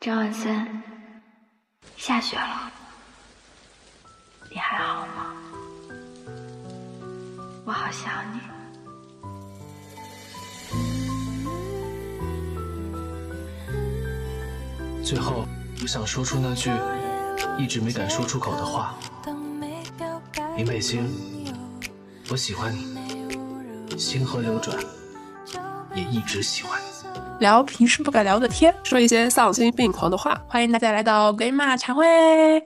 张万森，下雪了，你还好吗？我好想你。最后，我想说出那句一直没敢说出口的话：林北京，我喜欢你，星河流转，也一直喜欢。聊平时不敢聊的天，说一些丧心病狂的话。欢迎大家来到鬼马茶会。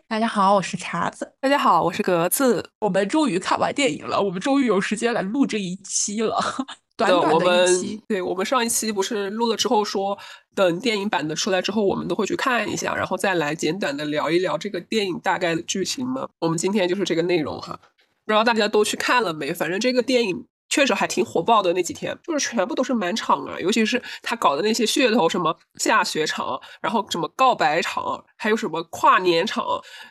大家好，我是茶子。大家好，我是格子。我们终于看完电影了，我们终于有时间来录这一期了。短短的一期，对我们上一期不是录了之后说，等电影版的出来之后，我们都会去看一下，然后再来简短的聊一聊这个电影大概的剧情吗？我们今天就是这个内容哈，不知道大家都去看了没？反正这个电影。确实还挺火爆的那几天，就是全部都是满场啊，尤其是他搞的那些噱头，什么下雪场，然后什么告白场，还有什么跨年场，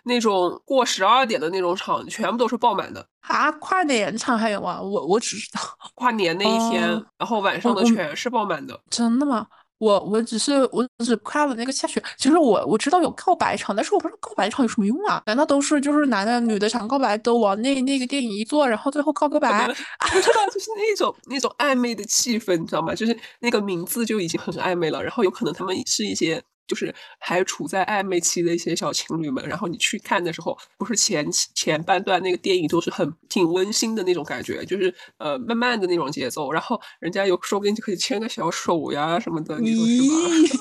那种过十二点的那种场，全部都是爆满的啊！跨年场还有啊？我我只知道跨年那一天，然后晚上的全是爆满的，真的吗？我我只是我只看了那个下雪，其实我我知道有告白场，但是我不知道告白场有什么用啊？难道都是就是男的女的想告白都往那那个电影一坐，然后最后告个白？不知道，就是那种那种暧昧的气氛，你知道吗？就是那个名字就已经很暧昧了，然后有可能他们是一些。就是还处在暧昧期的一些小情侣们，然后你去看的时候，不是前前半段那个电影都是很挺温馨的那种感觉，就是呃慢慢的那种节奏，然后人家有说不定就可以牵个小手呀什么的，你说是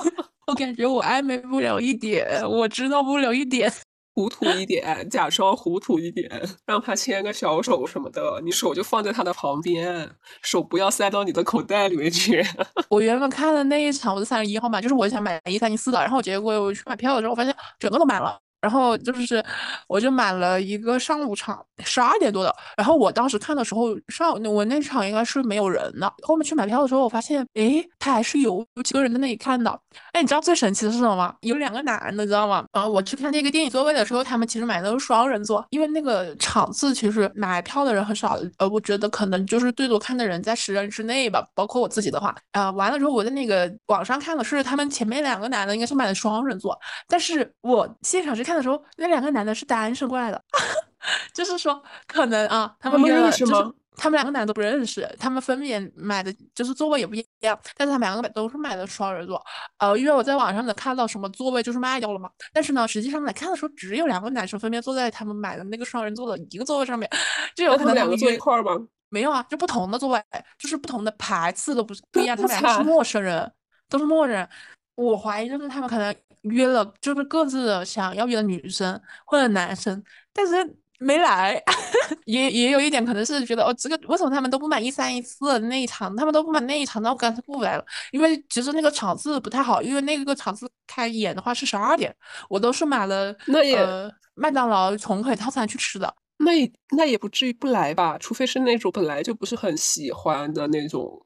吗？我感觉我暧昧不了一点，我知道不了一点。糊涂一点，假装糊涂一点，让他牵个小手什么的，你手就放在他的旁边，手不要塞到你的口袋里面去。我原本看的那一场，我是三十一号嘛，就是我想买一三一四的，然后结果我去买票的时候，我发现整个都满了。然后就是，我就买了一个上午场，十二点多的。然后我当时看的时候，上我那场应该是没有人的。后面去买票的时候，我发现，诶，他还是有有几个人在那里看的。哎，你知道最神奇的是什么吗？有两个男的，你知道吗？然后我去看那个电影座位的时候，他们其实买的是双人座，因为那个场次其实买票的人很少。呃，我觉得可能就是最多看的人在十人之内吧，包括我自己的话。啊，完了之后我在那个网上看的是他们前面两个男的应该是买的双人座，但是我现场去看。看的时候，那两个男的是单身过来的，就是说可能啊，他们认识吗？他们两个男的都不认识，他们分别买的就是座位也不一样，但是他们两个都是买的双人座。呃，因为我在网上能看到什么座位就是卖掉了嘛，但是呢，实际上来看的时候，只有两个男生分别坐在他们买的那个双人座的一个座位上面，就有可能两个坐一块儿吗？没有啊，就不同的座位，就是不同的排次都不是不一样，他们俩是陌生人，都是陌生人。我怀疑就是他们可能约了，就是各自的想要约的女生或者男生，但是没来。也也有一点可能是觉得哦，这个为什么他们都不买一三一四那一场，他们都不买那一场，那我干脆不来了。因为其实那个场次不太好，因为那个场次开演的话是十二点，我都是买了那也麦当劳重口套餐去吃的。那也那也不至于不来吧？除非是那种本来就不是很喜欢的那种。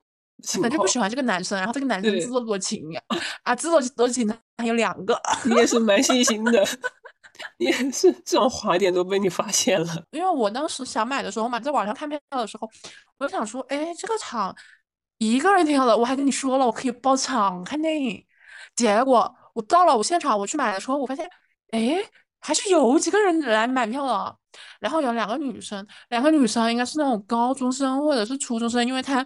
反正不喜欢这个男生，然后这个男生自作多情呀，啊，自作多情的还有两个。你也是蛮细心的，你也是这种滑点都被你发现了。因为我当时想买的时候嘛，在网上看票的时候，我就想说，哎，这个场一个人挺好的，我还跟你说了，我可以包场看电影。结果我到了我现场，我去买的时候，我发现，哎，还是有几个人来买票了。然后有两个女生，两个女生应该是那种高中生或者是初中生，因为她。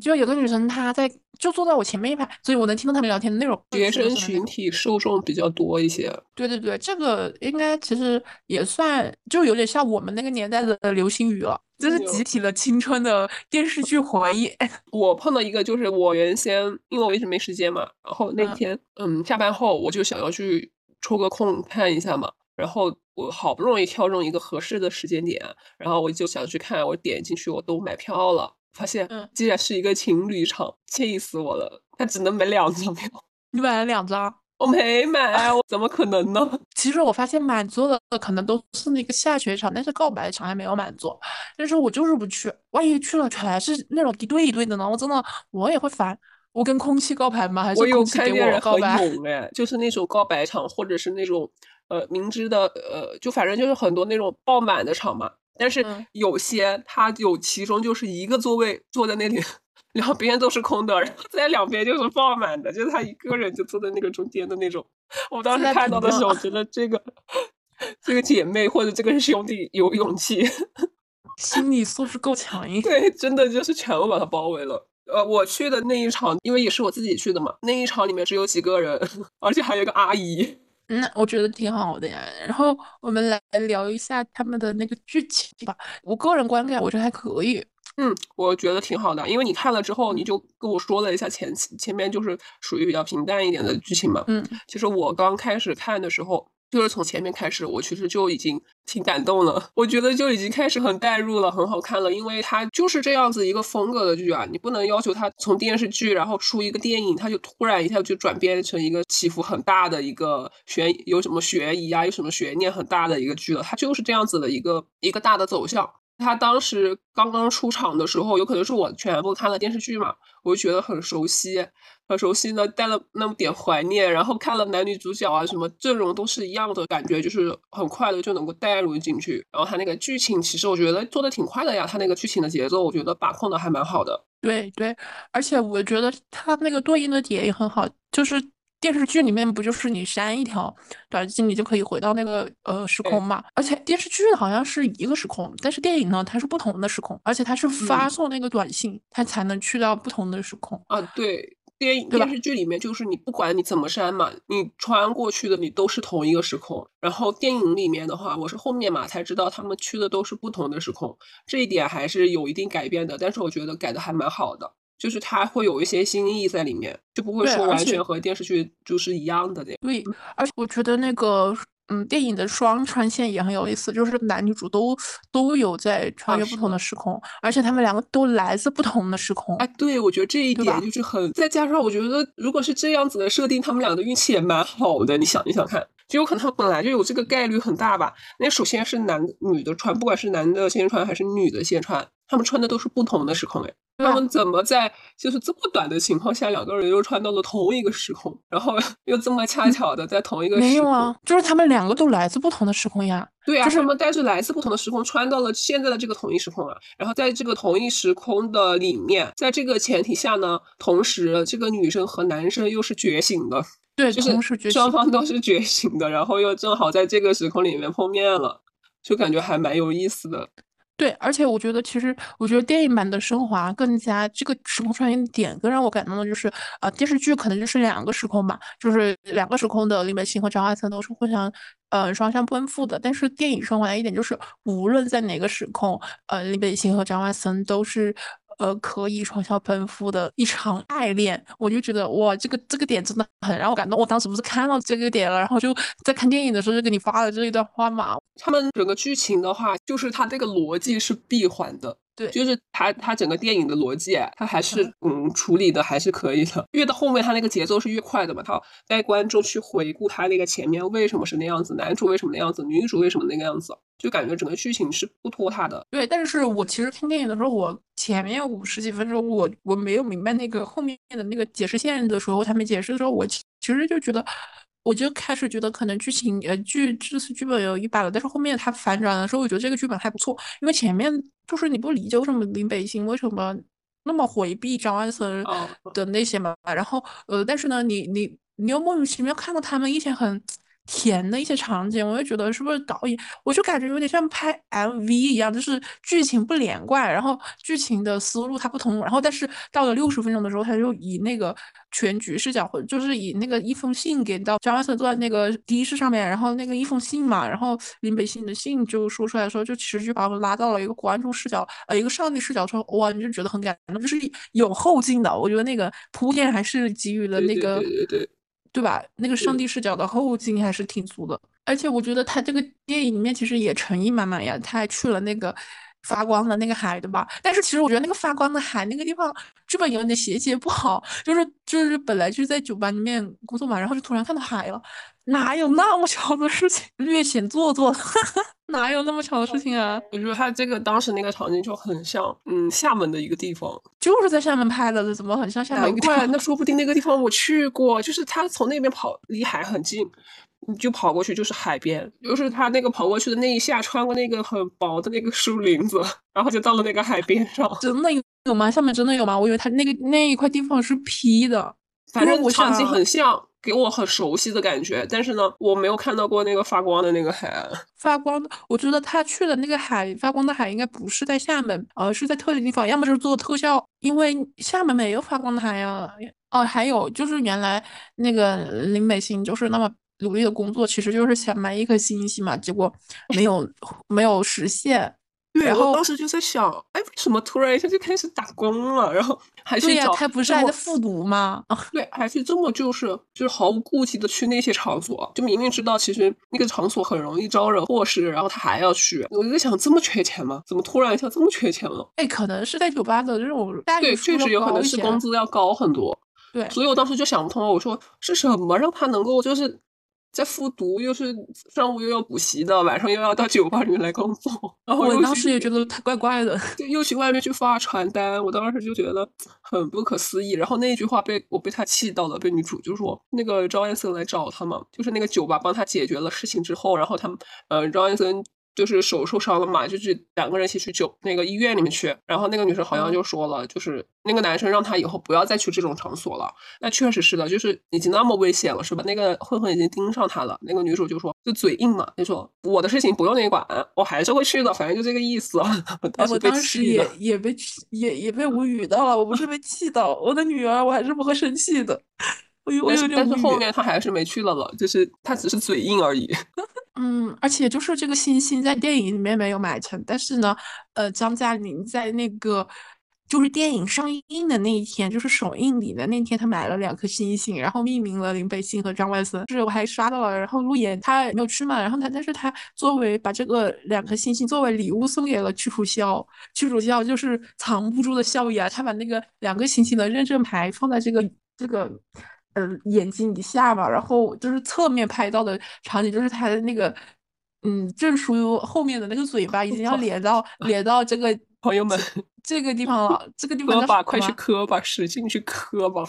就有个女生，她在就坐在我前面一排，所以我能听到他们聊天的内容。学生群体受众比较多一些。对对对，这个应该其实也算，就有点像我们那个年代的流星雨了，就是集体的青春的电视剧回忆。我碰到一个，就是我原先因为我一直没时间嘛，然后那天嗯下班后我就想要去抽个空看一下嘛，然后我好不容易挑中一个合适的时间点，然后我就想去看，我点进去我都买票了。发现，竟然是一个情侣场，气死我了！他只能买两张票，你买了两张，我没买，我怎么可能呢？其实我发现满座的可能都是那个下雪场，但是告白场还没有满座。但是我就是不去，万一去了全是那种一对一对的呢？我真的我也会烦。我跟空气告白吗？还是空气给我告白？很 勇哎，就是那种告白场，或者是那种呃明知的呃，就反正就是很多那种爆满的场嘛。但是有些他有其中就是一个座位坐在那里，然后别人都是空的，然后在两边就是放满的，就是他一个人就坐在那个中间的那种。我当时看到的时候，觉得这个这个姐妹或者这个兄弟有勇气，心理素质够强硬。对，真的就是全部把他包围了。呃，我去的那一场，因为也是我自己去的嘛，那一场里面只有几个人，而且还有一个阿姨。那我觉得挺好的呀。然后我们来聊一下他们的那个剧情吧。我个人观感，我觉得还可以。嗯，我觉得挺好的，因为你看了之后，你就跟我说了一下前前面就是属于比较平淡一点的剧情嘛。嗯，其实我刚开始看的时候。就是从前面开始，我其实就已经挺感动了。我觉得就已经开始很带入了，很好看了。因为它就是这样子一个风格的剧啊，你不能要求它从电视剧然后出一个电影，它就突然一下就转变成一个起伏很大的一个悬有什么悬疑啊，有什么悬念很大的一个剧了。它就是这样子的一个一个大的走向。他当时刚刚出场的时候，有可能是我全部看了电视剧嘛，我就觉得很熟悉，很熟悉呢，带了那么点怀念。然后看了男女主角啊，什么阵容都是一样的，感觉就是很快的就能够带入进去。然后他那个剧情，其实我觉得做的挺快的呀，他那个剧情的节奏，我觉得把控的还蛮好的。对对，而且我觉得他那个对应的点也很好，就是。电视剧里面不就是你删一条短信，你就可以回到那个呃时空嘛？而且电视剧好像是一个时空，但是电影呢，它是不同的时空，而且它是发送那个短信，它才能去到不同的时空啊。对，电影电视剧里面就是你不管你怎么删嘛，你穿过去的你都是同一个时空。然后电影里面的话，我是后面嘛才知道他们去的都是不同的时空，这一点还是有一定改变的，但是我觉得改的还蛮好的。就是它会有一些新意在里面，就不会说完全和电视剧就是一样的对，而且我觉得那个嗯，电影的双穿线也很有意思，就是男女主都都有在穿越不同的时空，而且他们两个都来自不同的时空。哎，对，我觉得这一点就是很，再加上我觉得如果是这样子的设定，他们俩的运气也蛮好的。你想一想看，就有可能他本来就有这个概率很大吧？那首先是男女的穿，不管是男的先穿还是女的先穿，他们穿的都是不同的时空哎。他们怎么在就是这么短的情况下，两个人又穿到了同一个时空，然后 又这么恰巧的在同一个时空？没有啊，就是他们两个都来自不同的时空呀。对啊，就是他们带着来自不同的时空穿到了现在的这个同一时空啊。然后在这个同一时空的里面，在这个前提下呢，同时这个女生和男生又是觉醒的，对，就是双方都是觉醒的，然后又正好在这个时空里面碰面了，就感觉还蛮有意思的。对，而且我觉得，其实我觉得电影版的升华更加这个时空穿越点更让我感动的就是，呃，电视剧可能就是两个时空吧，就是两个时空的林北星和张万森都是互相，呃，双向奔赴的。但是电影升华的一点就是，无论在哪个时空，呃，林北星和张万森都是。呃，可以双向奔赴的一场爱恋，我就觉得哇，这个这个点真的很让我感动。我当时不是看到这个点了，然后就在看电影的时候就给你发了这一段话嘛。他们整个剧情的话，就是它这个逻辑是闭环的。对，就是他他整个电影的逻辑，他还是嗯处理的还是可以的。越到后面，他那个节奏是越快的嘛，他带观众去回顾他那个前面为什么是那样子，男主为什么那样子，女主为什么那个样子，就感觉整个剧情是不拖沓的。对，但是我其实看电影的时候，我前面五十几分钟，我我没有明白那个后面的那个解释线的时候，他没解释的时候，我其实就觉得。我就开始觉得可能剧情呃剧这次剧本有一把了，但是后面它反转的时候，我觉得这个剧本还不错，因为前面就是你不理解为什么林北星为什么那么回避张安森的那些嘛，然后呃，但是呢，你你你又莫名其妙看到他们一些很。甜的一些场景，我就觉得是不是导演，我就感觉有点像拍 MV 一样，就是剧情不连贯，然后剧情的思路它不同，然后但是到了六十分钟的时候，他就以那个全局视角，或者就是以那个一封信给到张万森坐在那个的士上面，然后那个一封信嘛，然后林北星的信就说出来的时候，就其实就把我们拉到了一个观众视角，呃，一个上帝视角，说哇，你就觉得很感动，就是有后劲的，我觉得那个铺垫还是给予了那个。对对对。对吧？那个上帝视角的后劲还是挺足的，而且我觉得他这个电影里面其实也诚意满满呀，他还去了那个发光的那个海，对吧？但是其实我觉得那个发光的海那个地方剧本有点衔接不好，就是就是本来就是在酒吧里面工作嘛，然后就突然看到海了。哪有那么巧的事情？略显做作，哪有那么巧的事情啊？我觉得他这个当时那个场景就很像，嗯，厦门的一个地方，就是在厦门拍的，怎么很像厦门？难怪，那说不定那个地方我去过，就是他从那边跑，离海很近。你就跑过去就是海边，就是他那个跑过去的那一下，穿过那个很薄的那个树林子，然后就到了那个海边上。真的有吗？下面真的有吗？我以为他那个那一块地方是 P 的，反正我场景很像，给我很熟悉的感觉。但是呢，我没有看到过那个发光的那个海岸。发光的。我觉得他去的那个海发光的海应该不是在厦门，而是在特定地方，要么就是做特效，因为厦门没有发光的海呀。哦，还有就是原来那个林美心就是那么努力的工作，其实就是想买一颗星星嘛，结果没有 没有实现。对，然后当时就在想，哎，为什么突然一下就开始打工了？然后还去、找他不是还在复读吗？对，还去这么就是就是毫无顾忌的去那些场所，就明明知道其实那个场所很容易招惹祸事，然后他还要去。我就在想，这么缺钱吗？怎么突然一下这么缺钱了？哎，可能是在酒吧的这种待对，遇确实有可能是工资。资要高很多。对，所以我当时就想不通了，我说是什么让他能够就是在复读，又是上午又要补习的，晚上又要到酒吧里面来工作，然后我当时也觉得他怪怪的。就，又去外面去发传单，我当时就觉得很不可思议。然后那一句话被我被他气到了，被女主就说那个赵安森来找他嘛，就是那个酒吧帮他解决了事情之后，然后他们呃赵安森就是手受伤了嘛，就去两个人一起去酒那个医院里面去。然后那个女生好像嗯就说了，就是那个男生让她以后不要再去这种场所了。那确实是的，就是已经那么危险了，是吧？那个混混已经盯上她了。那个女主就说，就嘴硬嘛，就说我的事情不用你管，我还是会去的，反正就这个意思。我哎当时被我当时也也被气也也被无语到了，我不是被气到，我的女儿我还是不会生气的，我有我但是有点。但是后面他还是没去了了，就是他只是嘴硬而已。嗯，而且就是这个星星在电影里面没有买成，但是呢，呃，张嘉玲在那个就是电影上映的那一天，就是首映礼的那天，他买了两颗星星，然后命名了林北星和张万森。是我还刷到了，然后路演他没有去嘛，然后他但是他作为把这个两颗星星作为礼物送给了屈楚萧，屈楚萧就是藏不住的笑意啊，他把那个两个星星的认证牌放在这个这个。呃，眼睛以下吧，然后就是侧面拍到的场景，就是他的那个，嗯，证书后面的那个嘴巴已经要咧到 咧到这个朋友们，这个地方了，这个地方叫磕吧，快去磕吧，使劲去磕吧。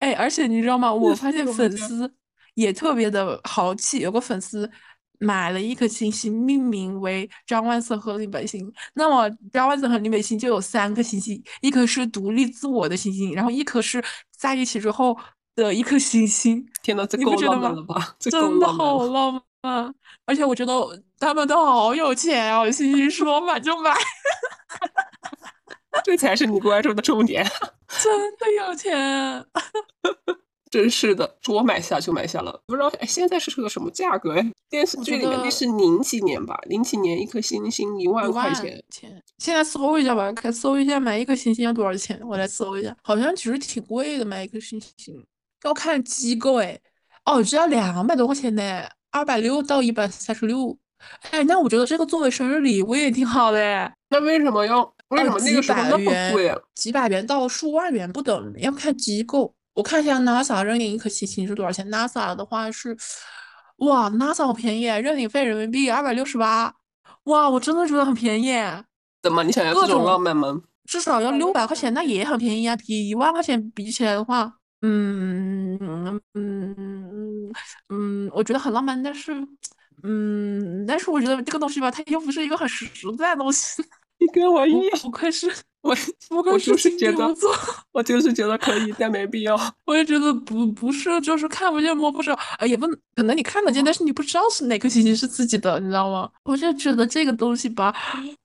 哎，而且你知道吗？我发现粉丝也特别的豪气，有个粉丝买了一颗星星，命名为张万森和林北星。那么张万森和林北星就有三颗星星，一颗是独立自我的星星，然后一颗是在一起之后的一颗星星。天呐，这够浪漫了吧？真的。好浪漫，而且我觉得他们都好有钱啊，星星说买就买，这才是你关注的重点。真的有钱。真是的，说买下就买下了。不知道哎，现在是个什么价格？哎，电视剧里面那是零几年吧？零几年一颗星星一万块钱。钱，现在搜一下吧，看搜一下买一颗星星要多少钱，我来搜一下，好像其实挺贵的，买一颗星星要看机构哎，哦，只要两百多块钱呢，二百六到一百三十六，哎，那我觉得这个作为生日礼物也挺好的哎，那为什么要为什哦么那个时候那么贵啊？几百元到数万元不等，要看机构。我看一下 NASA 认领一颗星星是多少钱？NASA 的话是，哇，NASA 好便宜，认领费人民币二百六十八，哇，我真的觉得很便宜。怎么你想要这种浪漫吗？至少要六百块钱，那也很便宜啊。比一万块钱比起来的话，嗯嗯嗯嗯，我觉得很浪漫，但是，嗯，但是我觉得这个东西吧，它又不是一个很实在的东西。你跟我一样，不愧是，我我就是是觉得。我就是觉得可以，但没必要。我也觉得不不是，就是看不见摸不着，呃，也不可能你看得见，但是你不知道是哪颗星星是自己的，你知道吗？我就觉得这个东西吧，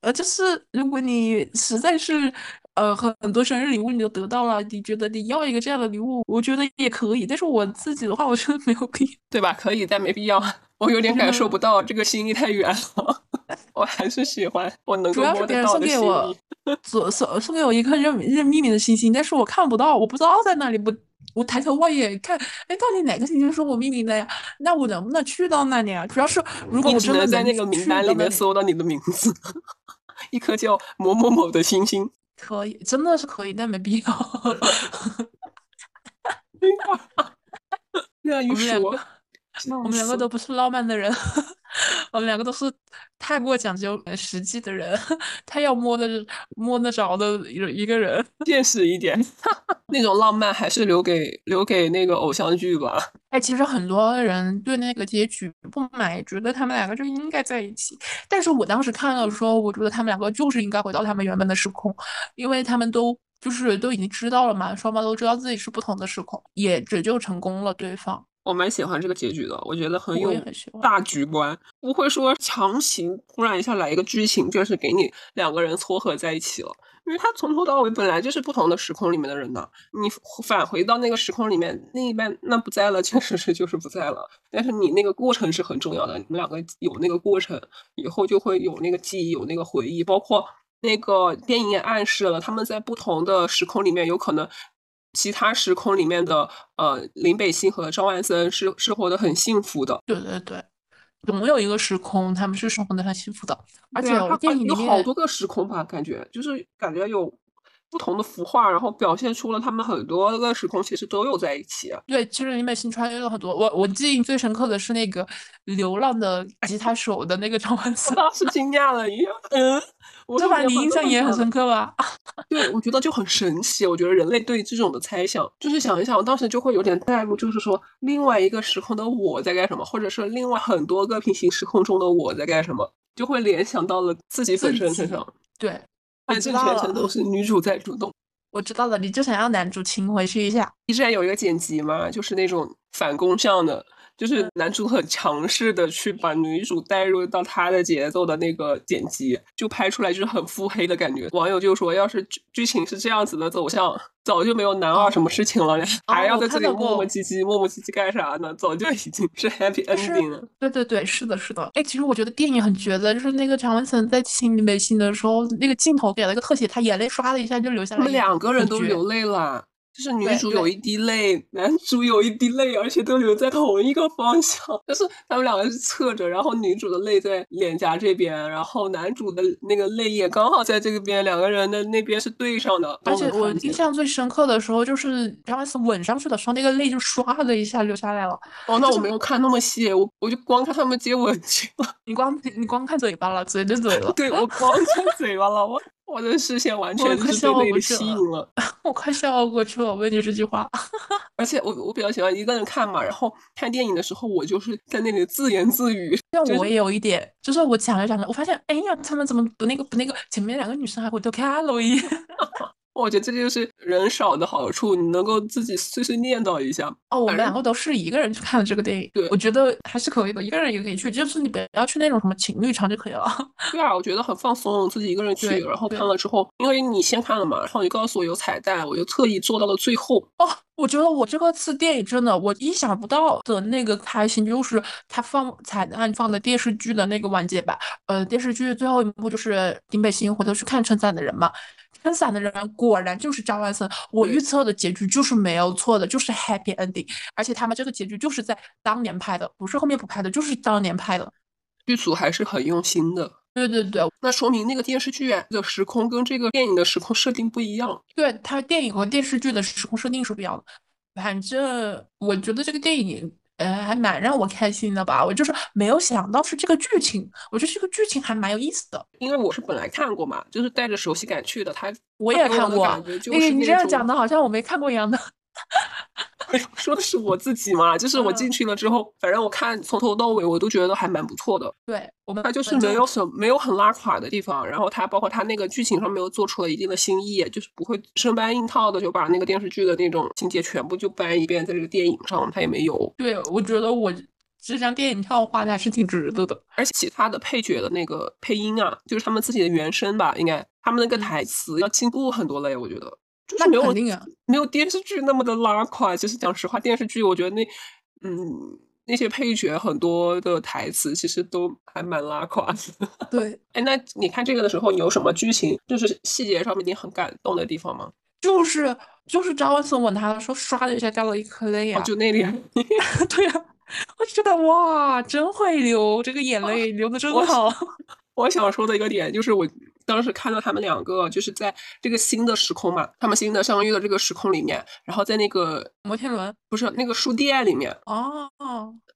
呃，就是如果你实在是呃很很多生日礼物你都得到了，你觉得你要一个这样的礼物，我觉得也可以，但是我自己的话，我觉得没有必要。对吧？可以，但没必要。我有点感受不到这个心意太远了，我还是喜欢我能够主要是别人送给我意。送送送给我一颗认认秘密的星星，但是我看不到，我不知道在哪里。我我抬头望一眼看，哎，到底哪个星星是我命名的呀？那我能不能去到那里啊？主要是如果我真的能在那个名单里面搜到你的名字，一颗叫某某某的星星。可以，真的是可以，但没必要。我们两个都不是浪漫的人。我们两个都是太过讲究实际的人，太要摸得摸得着的一一个人，现实一点，那种浪漫还是留给留给那个偶像剧吧。哎，其实很多人对那个结局不满，觉得他们两个就应该在一起。但是我当时看的时候，我觉得他们两个就是应该回到他们原本的时空，因为他们都就是都已经知道了嘛，双方都知道自己是不同的时空，也拯救成功了对方。我蛮喜欢这个结局的，我觉得很有。大局观，不会说强行突然一下来一个剧情，就是给你两个人撮合在一起了。因为他从头到尾本来就是不同的时空里面的人呢，你返回到那个时空里面，另一半那不在了，确实是就是不在了。但是你那个过程是很重要的，你们两个有那个过程，以后就会有那个记忆，有那个回忆。包括那个电影也暗示了，他们在不同的时空里面，有可能其他时空里面的呃林北星和张万森是是活得很幸福的。对对对，总有一个时空他们是生活的很幸福的，而且电影里有好多个时空吧，感觉就是感觉有不同的服化，然后表现出了他们很多个时空其实都有在一起。对，其实林北星穿越了很多。我我记忆最深刻的是那个流浪的吉他手的那个张万我森，当时惊讶了一样，嗯，我这把你印象也很深刻吧？对，我觉得就很神奇。我觉得人类对这种的猜想，就是想一想，我当时就会有点带入，就是说另外一个时空的我在干什么，或者是另外很多个平行时空中的我在干什么，就会联想到了自己本身身上。对，我但这知道了全程都是女主在主动。我知道了，你就想要男主亲回去一下。B 站有一个剪辑嘛，就是那种反攻向的，就是男主很强势的去把女主带入到他的节奏的那个剪辑，就拍出来就是很腹黑的感觉。网友就说，要是剧剧情是这样子的走向，早就没有男二什么事情了，还要在这里磨磨唧唧、磨磨唧唧干啥呢？早就已经是 happy ending 了。对对对，是的，是的。哎，其实我觉得电影很绝的，就是那个常文森在亲林北星的时候，那个镜头给了一个特写，他眼泪唰的一下就流下来，他们两个人都流泪了。就是女主有一滴泪，男主有一滴泪，而且都流在同一个方向。就是他们两个是侧着，然后女主的泪在脸颊这边，然后男主的那个泪液刚好在这个边，两个人的那边是对上的。而且我印象最深刻的时候，就是张万森吻上去的时候，那个泪就唰的一下流下来了。哦，那我没有看那么细，我我就光看他们接吻去了。你光你光看嘴巴了，嘴对嘴了，对我光看嘴巴了，我我的视线完全就是被那里过去了吸引了。我快笑过去了。我问你这句话，而且我我比较喜欢一个人看嘛，然后看电影的时候，我就是在那里自言自语。像我也有一点，就是我讲着讲着，我发现，哎呀，他们怎么不那个不那个，前面两个女生还回头看了我一眼。我觉得这就是人少的好处，你能够自己碎碎念叨一下。哦，我们两个都是一个人去看的这个电影，对我觉得还是可以的，一个人也可以去，就是你不要去那种什么情侣场就可以了。对啊，我觉得很放松，自己一个人去，对然后看了之后，因为你先看了嘛，然后你告诉我有彩蛋，我就特意做到了最后。哦，我觉得我这个次电影真的，我意想不到的那个开心，就是他放彩蛋放的电视剧的那个完结版。呃，电视剧最后一幕就是丁北星回头去看称赞的人嘛，撑伞的人果然就是张万森。我预测的结局就是没有错的，就是 happy ending，而且他们这个结局就是在当年拍的，不是后面补拍的，就是当年拍的。剧组还是很用心的，对对对，那说明那个电视剧的时空跟这个电影的时空设定不一样。对，它电影和电视剧的时空设定是不一样的。反正我觉得这个电影，呃，还蛮让我开心的吧。我就是没有想到是这个剧情，我觉得这个剧情还蛮有意思的。因为我是本来看过嘛，就是带着熟悉感去的。他我也看过感觉就你你这样讲的好像我没看过一样的。说的是我自己嘛，就是我进嗯去了之后，反正我看从头到尾我都觉得还蛮不错的。对，我们它就是没有什么没有很拉垮的地方，然后它包括它那个剧情上面又做出了一定的新意，就是不会生搬硬套的就把那个电视剧的那种情节全部就搬一遍在这个电影上，它也没有。对，我觉得我这张电影票花的还是挺值得的。而且其他的配角的那个配音啊，就是他们自己的原声吧，应该他们那个嗯台词要进步很多了呀，我觉得就是那没有肯定啊没有电视剧那么的拉垮。其实讲实话，电视剧我觉得那嗯那些配角很多的台词其实都还蛮拉垮的。对，哎，那你看这个的时候，你有什么剧情，就是细节上面你很感动的地方吗？就是就是张万森吻他的时候，唰的一下掉了一颗泪哦，啊。就那里，对呀、我就觉得哇，真会流，这个眼泪流的真好。我想说的一个点就是，我当时看到他们两个就是在这个新的时空嘛，他们新的相遇的这个时空里面，然后在那个摩天轮？不是那个书店里面。哦，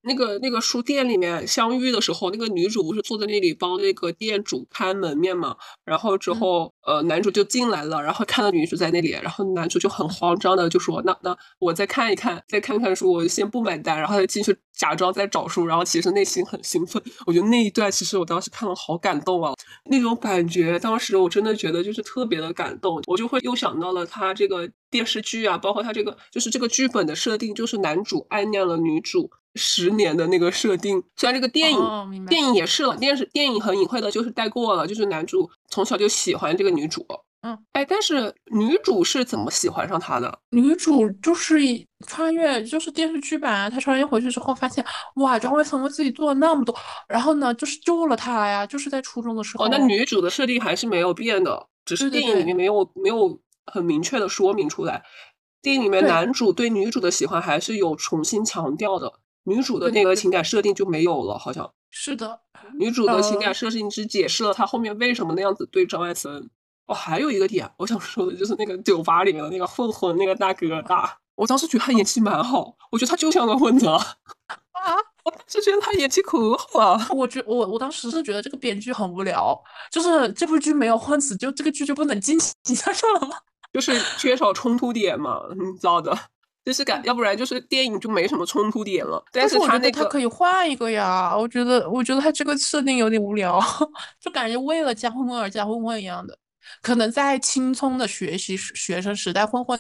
那个那个书店里面相遇的时候，那个女主不是坐在那里帮那个店主看门面嘛？然后之后，呃，男主就进来了，然后看到女主在那里，然后男主就很慌张的就说：“那那我再看一看，再看看书，我先不买单。”然后他进去假装在找书，然后其实内心很兴奋。我觉得那一段其实我当时看了好感动啊，那种感觉，当时我真的觉得就是特别的感动。我就会又想到了他这个电视剧啊，包括他这个就是这个剧本的设定，就是男主暗恋了女主。十年的那个设定，虽然这个电影电影也是了，电视电影很隐晦的，就是带过了，就是男主从小就喜欢这个女主，嗯，哎，但是女主是怎么喜欢上他的？女主就是穿越，就是电视剧版，她穿越回去之后发现，哇，张卫森为自己做了那么多，然后呢，就是救了她呀，就是在初中的时候。哦，那女主的设定还是没有变的，只是电影里面没有没有很明确的说明出来，电影里面男主对女主的喜欢还是有重新强调的。女主的那个情感设定就没有了，好像是的。女主的情感设定只解释了她后面为什么那样子对张艾森。哦，还有一个点，我想说的就是那个酒吧里面的那个混混那个大哥大，我当时觉得他演技蛮好，我觉得他就像个混子啊！我当时觉得他演技可好了。我觉我我当时是觉得这个编剧很无聊，就是这部剧没有混子，就这个剧就不能进行下去了吗？就是缺少冲突点嘛，你知道的。就是感，要不然就是电影就没什么冲突点了。但是他那个他可以换一个呀，我觉得，我觉得他这个设定有点无聊，就感觉为了加混混而加混混一样的。可能在青葱的学习学生时代，混混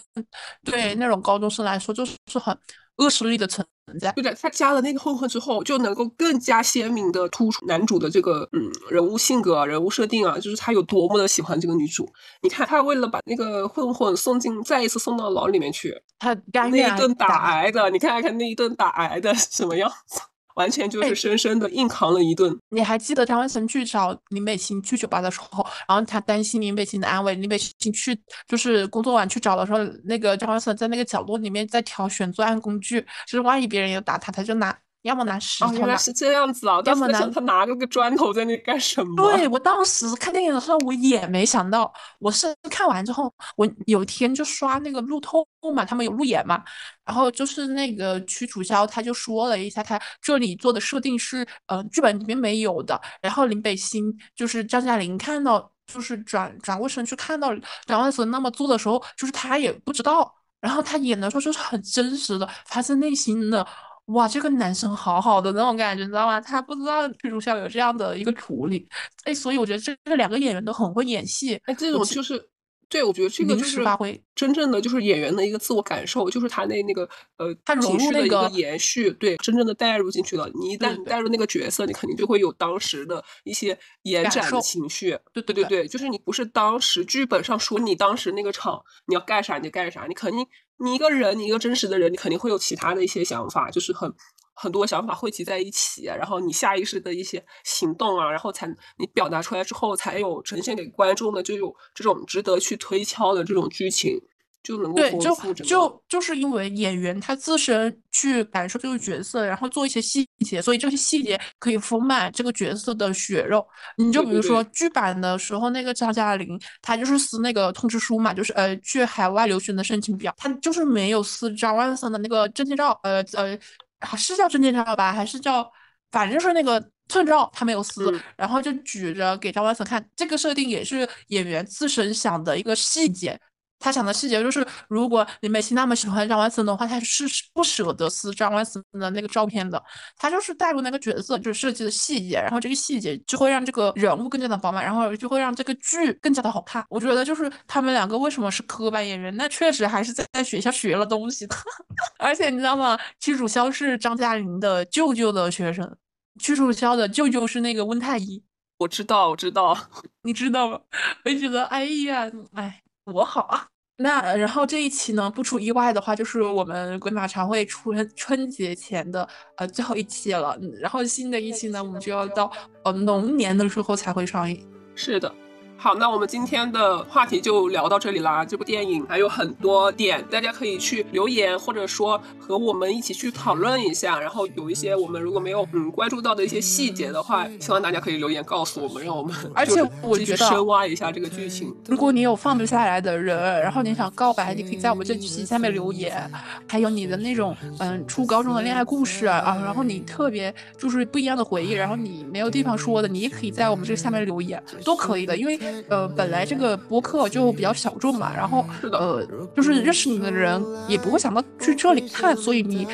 对那种高中生来说就是很。恶势力的存在，对的，他加了那个混混之后，就能够更加鲜明的突出男主的这个嗯人物性格、人物设定啊，就是他有多么的喜欢这个女主。你看，他为了把那个混混送进，再一次送到牢里面去，他那一顿打挨的，你看看那一顿打挨的什么样子。完全就是深深的硬扛了一顿。你还记得张万森去找林北星去酒吧的时候，然后他担心林北星的安危，林北星去就是工作完去找的时候，那个张万森在那个角落里面在挑选作案工具，就是万一别人要打他，他就拿。要么拿石头，原来是这样子啊！要么拿他拿了个砖头在那干什么？对我当时看电影的时候，我也没想到。我是看完之后，我有一天就刷那个路透嘛，他们有路演嘛，然后就是那个屈楚萧他就说了一下，他这里做的设定是，嗯，剧本里面没有的。然后林北星就是张嘉玲看到，就是转转过身去看到张万森那么做的时候，就是他也不知道。然后他演的时候就是很真实的，发自内心的。哇，这个男生好好的那种感觉，你知道吗？他不知道女主校有这样的一个处理，哎，所以我觉得这这两个演员都很会演戏。哎，这种就是，对我觉得这个就是发挥真正的就是演员的一个自我感受，就是他那那个呃，他情绪的一个延续，对，真正的带入进去了。你一旦带入那个角色，你肯定就会有当时的一些延展的情绪。对对对对，就是你不是当时剧本上说你当时那个场你要干啥你就干啥，你肯定。你一个人，你一个真实的人，你肯定会有其他的一些想法，就是很很多想法汇集在一起，然后你下意识的一些行动啊，然后才你表达出来之后，才有呈现给观众的，就有这种值得去推敲的这种剧情。就能够对，就就就是因为演员他自身去感受这个角色，然后做一些细节，所以这些细节可以丰满这个角色的血肉。你就比如说剧版的时候，那个张嘉玲，她就是撕那个通知书嘛，就是呃去海外留学的申请表，她就是没有撕张万森的那个证件照，呃呃，是叫证件照吧，还是叫反正就是那个寸照，他没有撕，然后就举着给张万森看。这个设定也是演员自身想的一个细节。他想的细节就是，如果李美琪那么喜欢张万森的话，他是不舍得撕张万森的那个照片的。他就是带入那个角色，就是设计的细节，然后这个细节就会让这个人物更加的饱满，然后就会让这个剧更加的好看。我觉得就是他们两个为什么是科班演员，那确实还是在在学校学了东西的。而且你知道吗？屈楚萧是张嘉玲的舅舅的学生，屈楚萧的舅舅是那个温太医。我知道，我知道，你知道吗？我就觉得，哎呀，哎。多好啊！那然后这一期呢，不出意外的话，就是我们鬼马常会春春节前的呃最后一期了。然后新的一期呢，我们就要到呃龙年的时候才会上映。是的，好，那我们今天的话题就聊到这里啦。这部电影还有很多点，大家可以去留言，或者说和我们一起去讨论一下。然后有一些我们如果没有嗯关注到的一些细节的话，希望大家可以留言告诉我们，让我们而且我觉得深挖一下这个剧情。如果你有放不下来的人，然后你想告白，你可以在我们这期下面留言。还有你的那种嗯初高中的恋爱故事啊，然后你特别就是不一样的回忆，然后你没有地方说的，你也可以在我们这个下面留言，都可以的，因为。呃，本来这个播客就比较小众嘛，然后呃，就是认识你的人也不会想到去这里看，所以你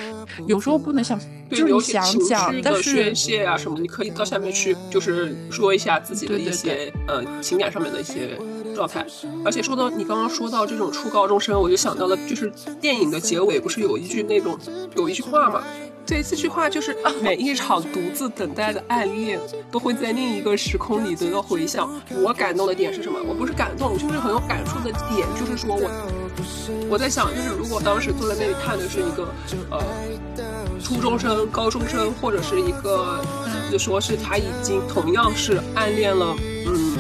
有时候不能想，就是你想讲，但是宣泄啊什么，你可以到下面去，就是说一下自己的一些呃情感上面的一些状态。而且说到你刚刚说到这种初高中生，我就想到了，就是电影的结尾不是有一句那种有一句话嘛。对，这句话就是每一场独自等待的暗恋，都会在另一个时空里得到回响。我感动的点是什么？我不是感动，就是很有感触的点，就是说我我在想，就是如果当时坐在那里看的是一个呃初中生、高中生，或者是一个，就说是他已经同样是暗恋了，嗯。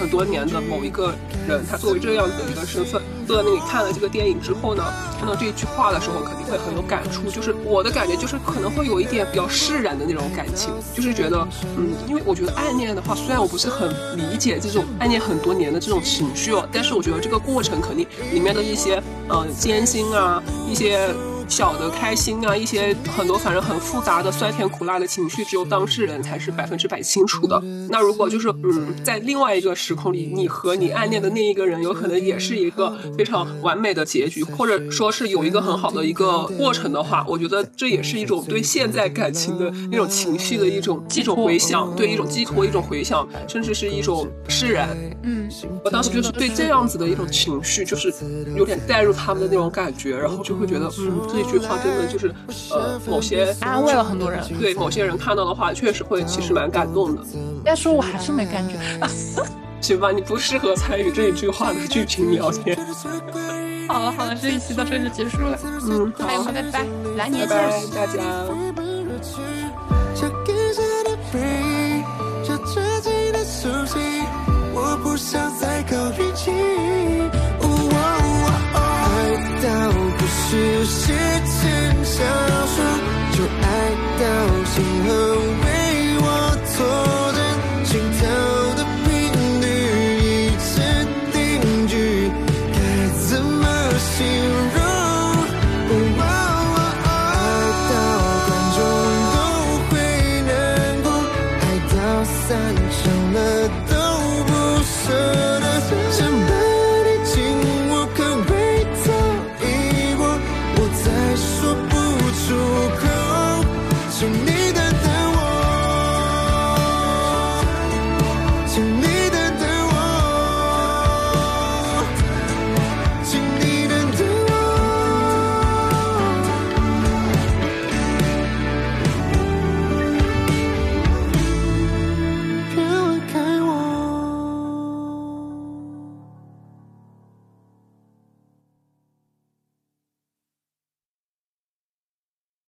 很多年的某一个人，他作为这样的一个身份，坐在那里看了这个电影之后呢，看到这一句话的时候，肯定会很有感触。就是我的感觉，就是可能会有一点比较释然的那种感情，就是觉得，嗯，因为我觉得暗恋的话，虽然我不是很理解这种暗恋很多年的这种情绪哦，但是我觉得这个过程肯定里面的一些，呃，艰辛啊，一些。小的开心啊，一些很多反正很复杂的酸甜苦辣的情绪，只有当事人才是百分之百清楚的。那如果就是嗯，在另外一个时空里，你和你暗恋的那一个人，有可能也是一个非常完美的结局，或者说是有一个很好的一个过程的话，我觉得这也是一种对现在感情的那种情绪的一种一种回想，对一种寄托，一种回想，甚至是一种释然。嗯，我当时就是对这样子的一种情绪，就是有点带入他们的那种感觉，然后就会觉得嗯，这。句话真的就是，呃，某些安慰了很多人。对某些人看到的话，确实会其实蛮感动的。但是我还是没感觉。行吧，你不适合参与这一句话的剧情聊天。好了好了，这一期到这就结束了。嗯，好，拜拜，来年见，大家。Yeah.